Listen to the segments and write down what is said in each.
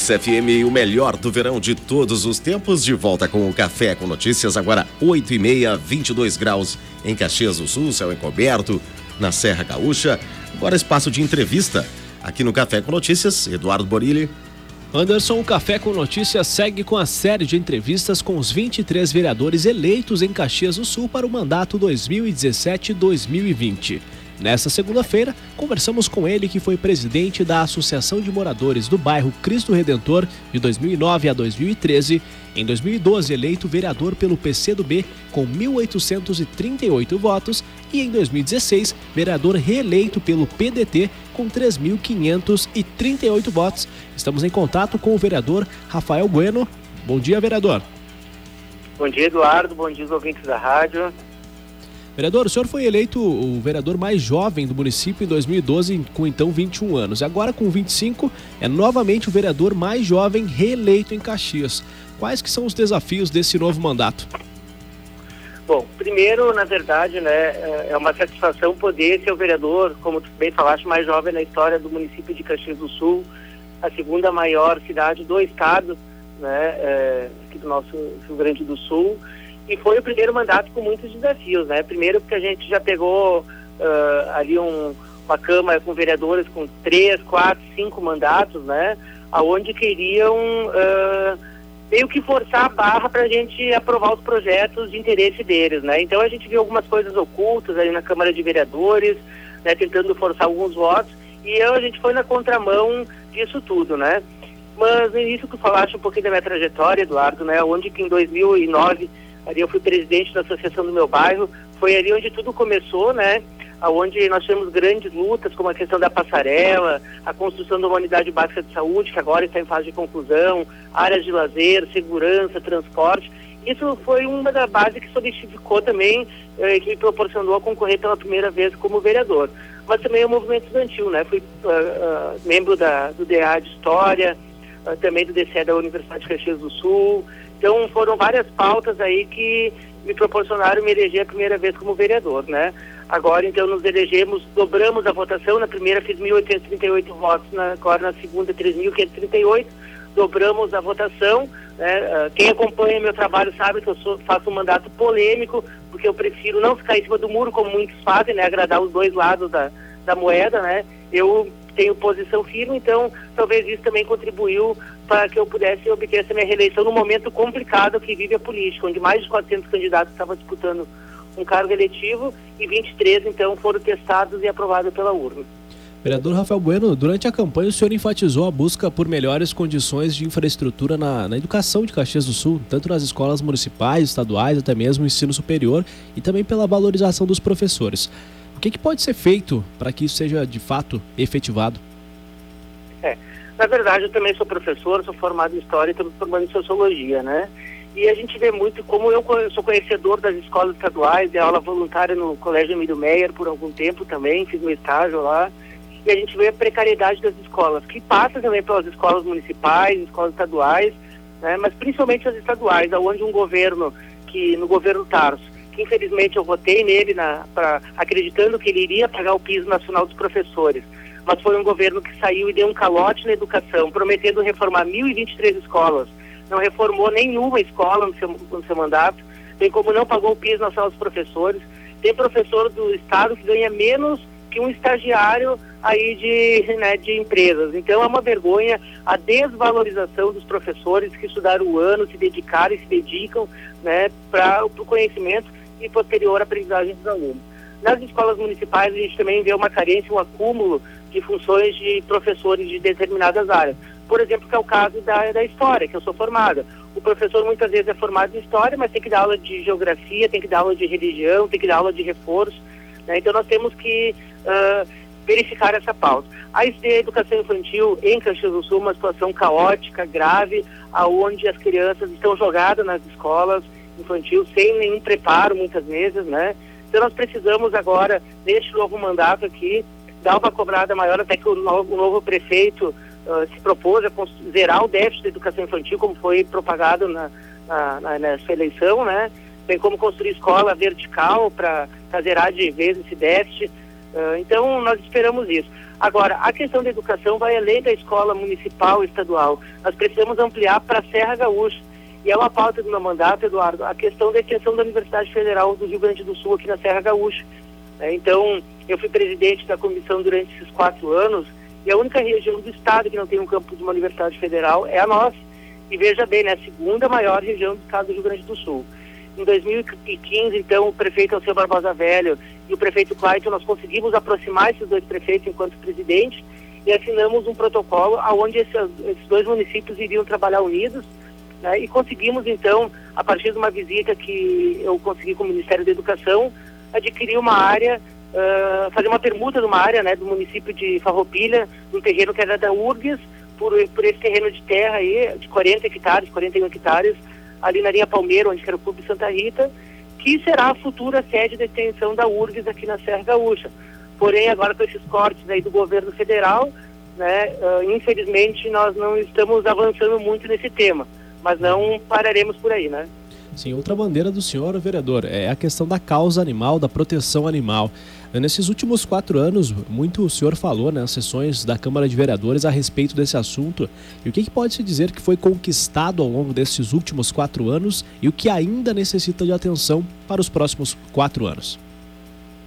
Mix FM, o melhor do verão de todos os tempos, de volta com o Café com Notícias, agora 8 e meia, 22 graus em Caxias do Sul, céu encoberto, na Serra Gaúcha. Agora espaço de entrevista aqui no Café com Notícias, Eduardo Borilli. Anderson, o Café com Notícias segue com a série de entrevistas com os 23 vereadores eleitos em Caxias do Sul para o mandato 2017-2020. Nesta segunda-feira, conversamos com ele, que foi presidente da Associação de Moradores do bairro Cristo Redentor de 2009 a 2013. Em 2012, eleito vereador pelo PCdoB com 1.838 votos e em 2016, vereador reeleito pelo PDT com 3.538 votos. Estamos em contato com o vereador Rafael Bueno. Bom dia, vereador. Bom dia, Eduardo. Bom dia, ouvintes da rádio. Vereador, o senhor foi eleito o vereador mais jovem do município em 2012, com então 21 anos. Agora, com 25, é novamente o vereador mais jovem reeleito em Caxias. Quais que são os desafios desse novo mandato? Bom, primeiro, na verdade, né, é uma satisfação poder ser o vereador, como tu bem falaste, mais jovem na história do município de Caxias do Sul, a segunda maior cidade do estado, né, é, aqui do nosso Rio Grande do Sul. E foi o primeiro mandato com muitos desafios, né? Primeiro porque a gente já pegou uh, ali um, uma Câmara com vereadores com três, quatro, cinco mandatos, né? Aonde queriam uh, meio que forçar a barra para a gente aprovar os projetos de interesse deles, né? Então a gente viu algumas coisas ocultas ali na Câmara de Vereadores, né? Tentando forçar alguns votos e eu, a gente foi na contramão disso tudo, né? Mas no início que falaste um pouquinho da minha trajetória, Eduardo, né? Onde que em 2009 ali eu fui presidente da associação do meu bairro, foi ali onde tudo começou, né? Onde nós tivemos grandes lutas, como a questão da passarela, a construção da unidade básica de saúde, que agora está em fase de conclusão, áreas de lazer, segurança, transporte. Isso foi uma da base que solidificou também, eh, que me proporcionou a concorrer pela primeira vez como vereador. Mas também o movimento estudantil, né? Fui uh, uh, membro da, do DA de História, uh, também do DCE da Universidade de Caxias do Sul, então foram várias pautas aí que me proporcionaram me eleger a primeira vez como vereador, né? Agora então nos elegemos, dobramos a votação, na primeira fiz 1.838 votos, na, agora na segunda 3.538, dobramos a votação, né? Ah, quem acompanha meu trabalho sabe que eu sou, faço um mandato polêmico, porque eu prefiro não ficar em cima do muro como muitos fazem, né? Agradar os dois lados da, da moeda, né? Eu tenho posição firme, então talvez isso também contribuiu para que eu pudesse obter essa minha reeleição num momento complicado que vive a política, onde mais de 400 candidatos estavam disputando um cargo eletivo e 23 então foram testados e aprovados pela urna. Vereador Rafael Bueno, durante a campanha o senhor enfatizou a busca por melhores condições de infraestrutura na, na, educação de Caxias do Sul, tanto nas escolas municipais, estaduais, até mesmo ensino superior, e também pela valorização dos professores. O que, que pode ser feito para que isso seja de fato efetivado? É, na verdade, eu também sou professor, sou formado em História e estou formando em Sociologia, né? E a gente vê muito, como eu sou conhecedor das escolas estaduais, de aula voluntária no Colégio Emílio Meyer por algum tempo também, fiz meu estágio lá, e a gente vê a precariedade das escolas, que passa também pelas escolas municipais, escolas estaduais, né? mas principalmente as estaduais, onde um governo, que no governo Tarso, que infelizmente eu votei nele na, pra, acreditando que ele iria pagar o piso nacional dos professores. Mas foi um governo que saiu e deu um calote na educação, prometendo reformar 1.023 escolas. Não reformou nenhuma escola no seu, no seu mandato, bem como não pagou o piso nacional dos professores. Tem professor do Estado que ganha menos que um estagiário aí de, né, de empresas. Então é uma vergonha a desvalorização dos professores que estudaram o ano, se dedicaram e se dedicam né, para o conhecimento e posterior aprendizagem dos alunos. Nas escolas municipais, a gente também vê uma carência, um acúmulo de funções de professores de determinadas áreas. Por exemplo, que é o caso da, da história, que eu sou formada. O professor muitas vezes é formado em história, mas tem que dar aula de geografia, tem que dar aula de religião, tem que dar aula de reforço. Né? Então nós temos que uh, verificar essa pauta. A educação infantil em Caxias do Sul é uma situação caótica, grave, aonde as crianças estão jogadas nas escolas, infantil sem nenhum preparo muitas vezes, né? Então nós precisamos agora, neste novo mandato aqui, dar uma cobrada maior, até que o novo, o novo prefeito uh, se propôs a zerar o déficit da educação infantil, como foi propagado na, na, na, nessa eleição, né? Tem como construir escola vertical para zerar de vez esse déficit. Uh, então, nós esperamos isso. Agora, a questão da educação vai além da escola municipal e estadual. Nós precisamos ampliar para a Serra Gaúcha. E é uma pauta do meu mandato, Eduardo, a questão da extensão da Universidade Federal do Rio Grande do Sul aqui na Serra Gaúcha. É, então, eu fui presidente da comissão durante esses quatro anos e a única região do estado que não tem um campus de uma universidade federal é a nossa. E veja bem, né, a segunda maior região do estado do Rio Grande do Sul. Em 2015, então, o prefeito Alceu Barbosa Velho e o prefeito Clayton, nós conseguimos aproximar esses dois prefeitos enquanto presidente e assinamos um protocolo onde esses dois municípios iriam trabalhar unidos né, e conseguimos, então, a partir de uma visita que eu consegui com o Ministério da Educação, adquirir uma área, uh, fazer uma permuta de uma área né, do município de Farroupilha, um terreno que era da URGS, por, por esse terreno de terra aí, de 40 hectares, 41 hectares, ali na linha Palmeira, onde era o Clube Santa Rita, que será a futura sede de extensão da URGS aqui na Serra Gaúcha. Porém, agora com esses cortes aí do governo federal, né, uh, infelizmente nós não estamos avançando muito nesse tema mas não pararemos por aí, né? Sim, outra bandeira do senhor, vereador, é a questão da causa animal, da proteção animal. Nesses últimos quatro anos, muito o senhor falou nas sessões da Câmara de Vereadores a respeito desse assunto. E o que, que pode se dizer que foi conquistado ao longo desses últimos quatro anos e o que ainda necessita de atenção para os próximos quatro anos?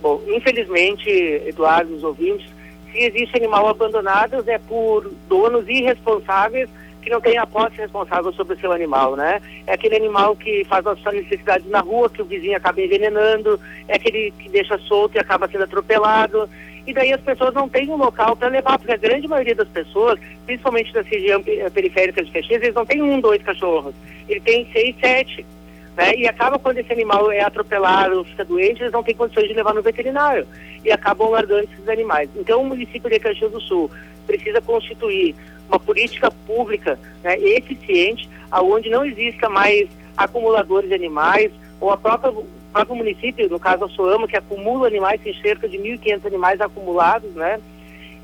Bom, infelizmente, Eduardo, os ouvintes, se existe animal abandonado é por donos irresponsáveis que não tem a posse responsável sobre o seu animal, né? É aquele animal que faz as suas necessidades na rua, que o vizinho acaba envenenando, é aquele que deixa solto e acaba sendo atropelado. E daí as pessoas não têm um local para levar, porque a grande maioria das pessoas, principalmente da região periférica de Caxias, eles não têm um, dois cachorros. Ele tem seis, sete. Né? E acaba quando esse animal é atropelado, fica doente, eles não têm condições de levar no veterinário. E acabam largando esses animais. Então o município de Caxias do Sul precisa constituir uma política pública né, eficiente, aonde não exista mais acumuladores de animais, ou a própria, o próprio município, no caso a Soama, que acumula animais, tem cerca de 1.500 animais acumulados, né?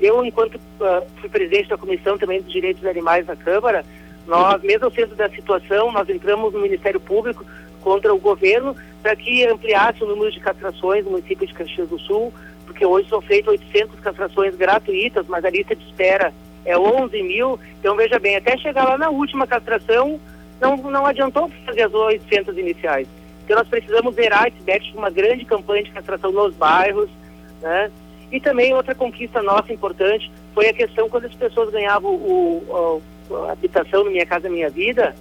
Eu, enquanto uh, fui presidente da Comissão também dos Direitos dos Animais na Câmara, nós, mesmo sendo da situação, nós entramos no Ministério Público contra o governo para que ampliasse o número de castrações no município de Caxias do Sul, porque hoje são feitas 800 castrações gratuitas, mas a lista de espera é 11 mil. Então, veja bem, até chegar lá na última castração, não, não adiantou fazer as 800 iniciais. Então, nós precisamos zerar esse déficit uma grande campanha de castração nos bairros, né? E também outra conquista nossa importante foi a questão quando as pessoas ganhavam o, o habitação no Minha Casa Minha Vida,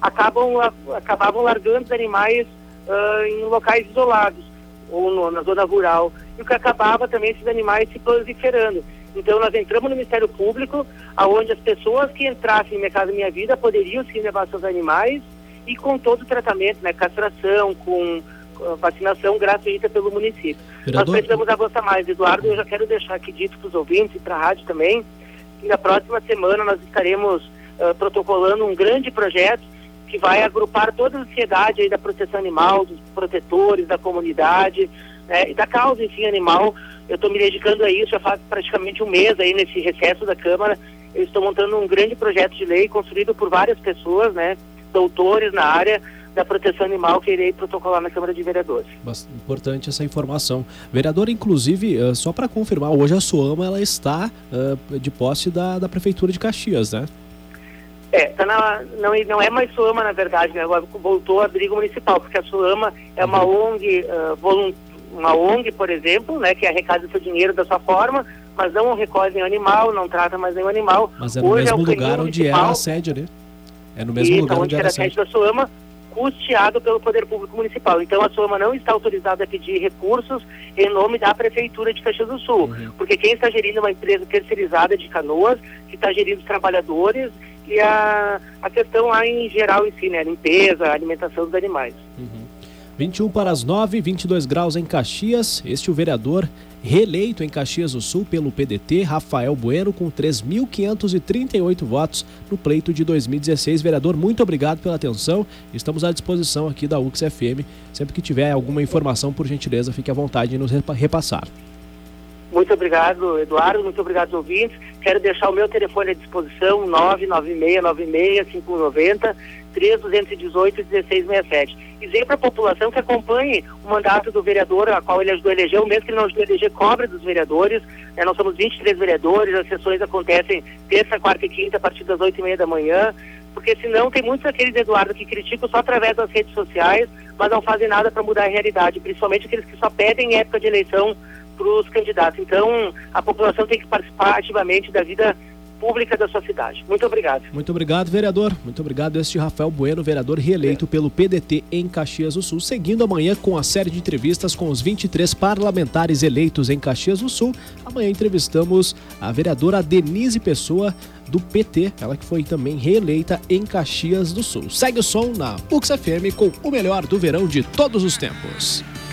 acabam, acabavam largando os animais uh, em locais isolados ou no, na zona rural. E o que acabava também esses animais se proliferando. Então nós entramos no Ministério Público, aonde as pessoas que entrassem em Minha Casa Minha Vida poderiam sim levar seus animais e com todo o tratamento, né, castração, com vacinação gratuita pelo município. Vereador... Nós precisamos avançar mais, Eduardo, eu já quero deixar aqui dito para os ouvintes e para a rádio também, que na próxima semana nós estaremos uh, protocolando um grande projeto que vai agrupar toda a sociedade da proteção animal, dos protetores, da comunidade, né, e da causa, enfim, animal, eu estou me dedicando a isso já faz praticamente um mês aí nesse recesso da Câmara. Eu estou montando um grande projeto de lei construído por várias pessoas, né, doutores na área da proteção animal que irei protocolar na Câmara de Vereadores. Bastante importante essa informação. Vereador, inclusive, uh, só para confirmar, hoje a Soama ela está uh, de posse da, da Prefeitura de Caxias, né? É, tá na, não, não é mais Soama, na verdade, né? agora voltou a abrigo municipal, porque a Soama é uma uhum. ONG uh, voluntária uma ONG, por exemplo, né, que arrecada seu dinheiro da sua forma, mas não recolhe nenhum animal, não trata mais nenhum animal. Mas é no Hoje mesmo é lugar onde era a sede, né? É no mesmo lugar onde, onde era a sede da Soama, custeado pelo Poder Público Municipal. Então a Soama não está autorizada a pedir recursos em nome da Prefeitura de Caxias do Sul, uhum. porque quem está gerindo é uma empresa terceirizada de canoas, que está gerindo os trabalhadores e a, a questão lá em geral em si, né? A limpeza, a alimentação dos animais. Uhum. 21 para as 9, 22 graus em Caxias. Este é o vereador reeleito em Caxias do Sul pelo PDT, Rafael Bueno, com 3.538 votos no pleito de 2016. Vereador, muito obrigado pela atenção. Estamos à disposição aqui da UXFM. Sempre que tiver alguma informação, por gentileza, fique à vontade de nos repassar. Muito obrigado, Eduardo. Muito obrigado, ouvintes. Quero deixar o meu telefone à disposição, 996965190, 3218 1667. E dizer para a população que acompanhe o mandato do vereador, a qual ele ajudou a eleger, o mesmo que ele não ajudou a eleger, cobra dos vereadores. É, nós somos 23 vereadores, as sessões acontecem terça, quarta e quinta, a partir das 8 e meia da manhã porque senão tem muitos aqueles, Eduardo, que criticam só através das redes sociais, mas não fazem nada para mudar a realidade, principalmente aqueles que só pedem em época de eleição para os candidatos. Então, a população tem que participar ativamente da vida pública da sua cidade. Muito obrigado. Muito obrigado, vereador. Muito obrigado. Este Rafael Bueno, vereador reeleito é. pelo PDT em Caxias do Sul, seguindo amanhã com a série de entrevistas com os 23 parlamentares eleitos em Caxias do Sul. Amanhã entrevistamos a vereadora Denise Pessoa do PT, ela que foi também reeleita em Caxias do Sul. Segue o som na UXFM com o melhor do verão de todos os tempos.